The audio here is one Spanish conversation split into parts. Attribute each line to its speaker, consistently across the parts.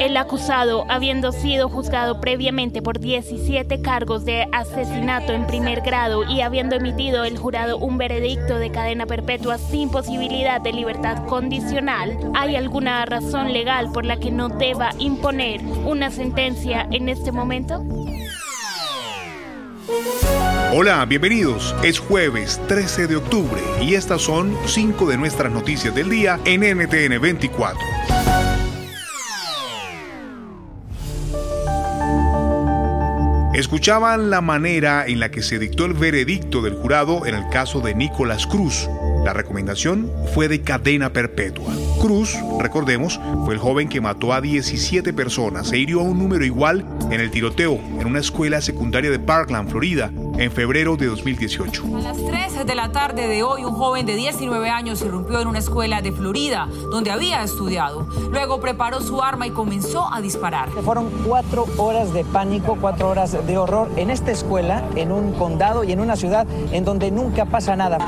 Speaker 1: El acusado, habiendo sido juzgado previamente por 17 cargos de asesinato en primer grado y habiendo emitido el jurado un veredicto de cadena perpetua sin posibilidad de libertad condicional, ¿hay alguna razón legal por la que no deba imponer una sentencia en este momento?
Speaker 2: Hola, bienvenidos. Es jueves 13 de octubre y estas son cinco de nuestras noticias del día en NTN 24. Escuchaban la manera en la que se dictó el veredicto del jurado en el caso de Nicolás Cruz. La recomendación fue de cadena perpetua. Cruz, recordemos, fue el joven que mató a 17 personas e hirió a un número igual en el tiroteo en una escuela secundaria de Parkland, Florida, en febrero de 2018.
Speaker 3: A las 3 de la tarde de hoy, un joven de 19 años irrumpió en una escuela de Florida, donde había estudiado. Luego preparó su arma y comenzó a disparar.
Speaker 4: Fueron cuatro horas de pánico, cuatro horas de horror en esta escuela, en un condado y en una ciudad en donde nunca pasa nada.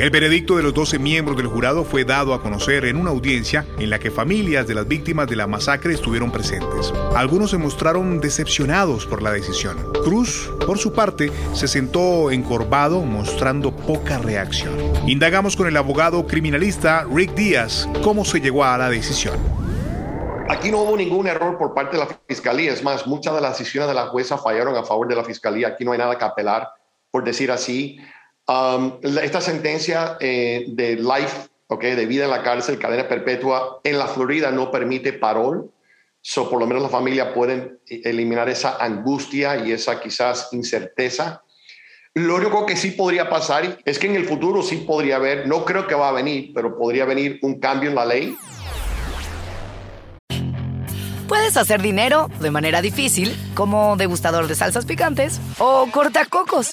Speaker 2: El veredicto de los 12 miembros del jurado fue dado a conocer en una audiencia en la que familias de las víctimas de la masacre estuvieron presentes. Algunos se mostraron decepcionados por la decisión. Cruz, por su parte, se sentó encorvado mostrando poca reacción. Indagamos con el abogado criminalista Rick Díaz cómo se llegó a la decisión.
Speaker 5: Aquí no hubo ningún error por parte de la fiscalía. Es más, muchas de las decisiones de la jueza fallaron a favor de la fiscalía. Aquí no hay nada que apelar, por decir así. Um, esta sentencia eh, de life, okay, de vida en la cárcel, cadena perpetua, en la Florida no permite parol. So, por lo menos la familia pueden eliminar esa angustia y esa quizás incerteza. Lo único que sí podría pasar es que en el futuro sí podría haber, no creo que va a venir, pero podría venir un cambio en la ley
Speaker 6: Puedes hacer dinero de manera difícil, como degustador de salsas picantes, o cortacocos,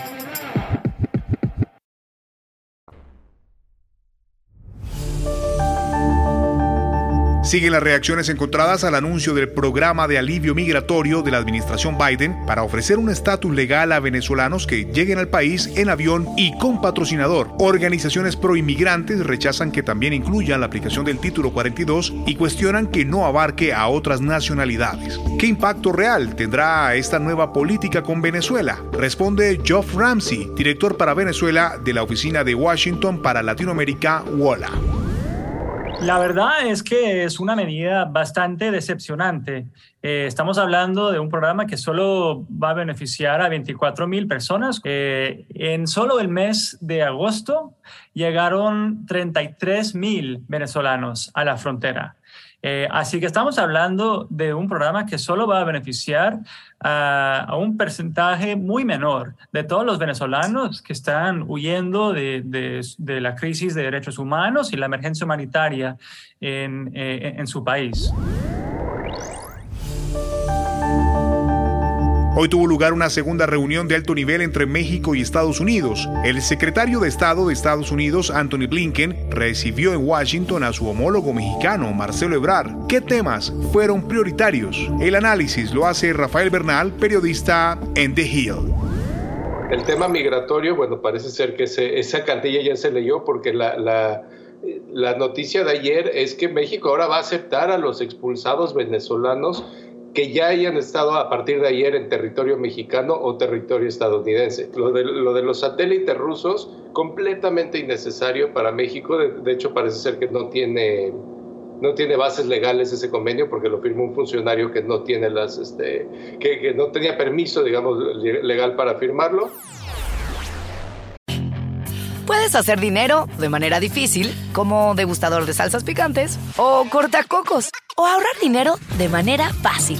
Speaker 2: Siguen las reacciones encontradas al anuncio del programa de alivio migratorio de la administración Biden para ofrecer un estatus legal a venezolanos que lleguen al país en avión y con patrocinador. Organizaciones proinmigrantes rechazan que también incluya la aplicación del título 42 y cuestionan que no abarque a otras nacionalidades. ¿Qué impacto real tendrá esta nueva política con Venezuela? Responde Geoff Ramsey, director para Venezuela de la Oficina de Washington para Latinoamérica, WOLA.
Speaker 7: La verdad es que es una medida bastante decepcionante. Eh, estamos hablando de un programa que solo va a beneficiar a 24 mil personas. Eh, en solo el mes de agosto llegaron 33 mil venezolanos a la frontera. Eh, así que estamos hablando de un programa que solo va a beneficiar a, un porcentaje muy menor de todos los venezolanos que están huyendo de, la crisis de derechos humanos y la emergencia humanitaria en, eh, en su país.
Speaker 2: Hoy tuvo lugar una segunda reunión de alto nivel entre México y Estados Unidos. El secretario de Estado de Estados Unidos, Anthony Blinken, recibió en Washington a su homólogo mexicano, Marcelo Ebrard. ¿Qué temas fueron prioritarios? El análisis lo hace Rafael Bernal, periodista en The Hill.
Speaker 8: El tema migratorio, bueno, parece ser que esa cartilla ya se leyó porque la, la, la noticia de ayer es que México ahora va a aceptar a los expulsados venezolanos que ya hayan estado a partir de ayer en territorio mexicano o territorio estadounidense. Lo de, lo de los satélites rusos, completamente innecesario para México. De, hecho, parece ser que no tiene, no tiene bases legales ese convenio porque lo firmó un funcionario que no tiene las, este, que, no tenía permiso, digamos, legal para firmarlo.
Speaker 6: Puedes hacer dinero de manera difícil, como degustador de salsas picantes, o cortacocos, o ahorrar dinero de manera fácil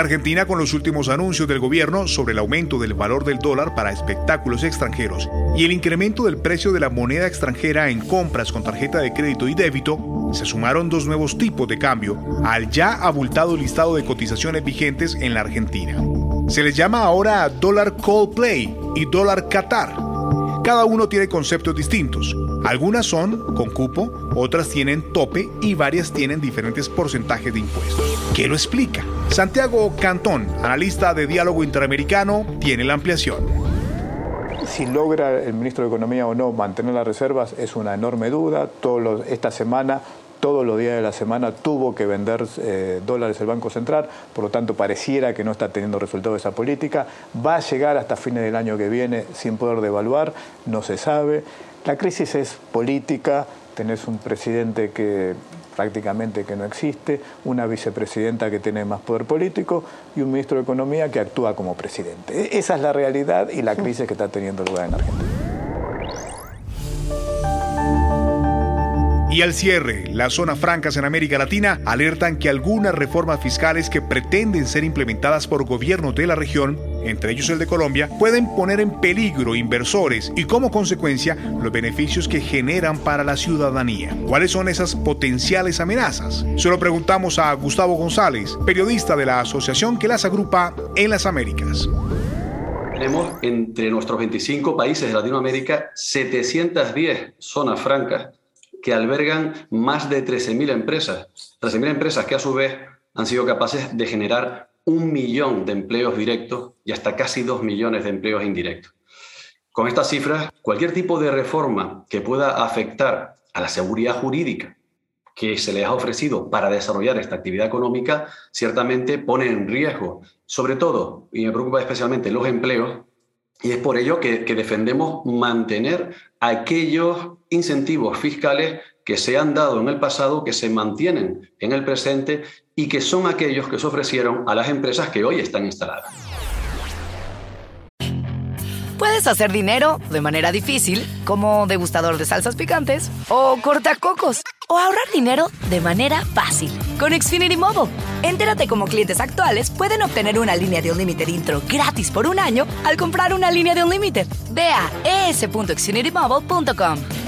Speaker 2: Argentina, con los últimos anuncios del gobierno sobre el aumento del valor del dólar para espectáculos extranjeros y el incremento del precio de la moneda extranjera en compras con tarjeta de crédito y débito, se sumaron dos nuevos tipos de cambio al ya abultado listado de cotizaciones vigentes en la Argentina. Se les llama ahora dólar Coldplay y dólar Qatar. Cada uno tiene conceptos distintos. Algunas son con cupo, otras tienen tope y varias tienen diferentes porcentajes de impuestos. ¿Qué lo explica? Santiago Cantón, analista de diálogo interamericano, tiene la ampliación.
Speaker 9: Si logra el ministro de Economía o no mantener las reservas es una enorme duda. esta semana todos los días de la semana tuvo que vender eh, dólares el Banco Central, por lo tanto pareciera que no está teniendo resultado esa política. Va a llegar hasta fines del año que viene sin poder devaluar, no se sabe. La crisis es política, tenés un presidente que prácticamente que no existe, una vicepresidenta que tiene más poder político y un ministro de Economía que actúa como presidente. E-, esa es la realidad y la crisis que está teniendo lugar en Argentina.
Speaker 2: Y al cierre, las zonas francas en América Latina alertan que algunas reformas fiscales que pretenden ser implementadas por gobiernos de la región, entre ellos el de Colombia, pueden poner en peligro inversores y como consecuencia los beneficios que generan para la ciudadanía. ¿Cuáles son esas potenciales amenazas? Se lo preguntamos a Gustavo González, periodista de la asociación que las agrupa en las Américas.
Speaker 10: Tenemos entre nuestros 25 países de Latinoamérica 710 zonas francas que albergan más de 13.000 empresas. 13.000 empresas que a su vez han sido capaces de generar un millón de empleos directos y hasta casi dos millones de empleos indirectos. Con estas cifras, cualquier tipo de reforma que pueda afectar a la seguridad jurídica que se les ha ofrecido para desarrollar esta actividad económica, ciertamente pone en riesgo, sobre todo, y me preocupa especialmente, los empleos y es por ello que, defendemos mantener aquellos incentivos fiscales que se han dado en el pasado, que se mantienen en el presente y que son aquellos que se ofrecieron a las empresas que hoy están instaladas.
Speaker 6: Puedes hacer dinero de manera difícil, como degustador de salsas picantes, o cortacocos, o ahorrar dinero de manera fácil con Xfinity Mobile. Entérate cómo clientes actuales pueden obtener una línea de un límite intro gratis por un año al comprar una línea de un límite. Ve a es.xfinitymobile.com.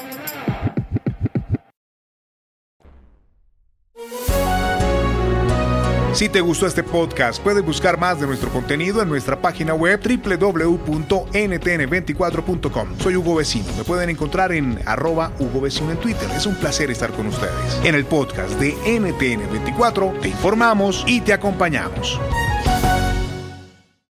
Speaker 2: Si te gustó este podcast, puedes buscar más de nuestro contenido en nuestra página web www.ntn24.com. Soy Hugo Vecino. Me pueden encontrar en arroba Hugo Vecino en Twitter. Es un placer estar con ustedes. En el podcast de NTN24 te informamos y te acompañamos.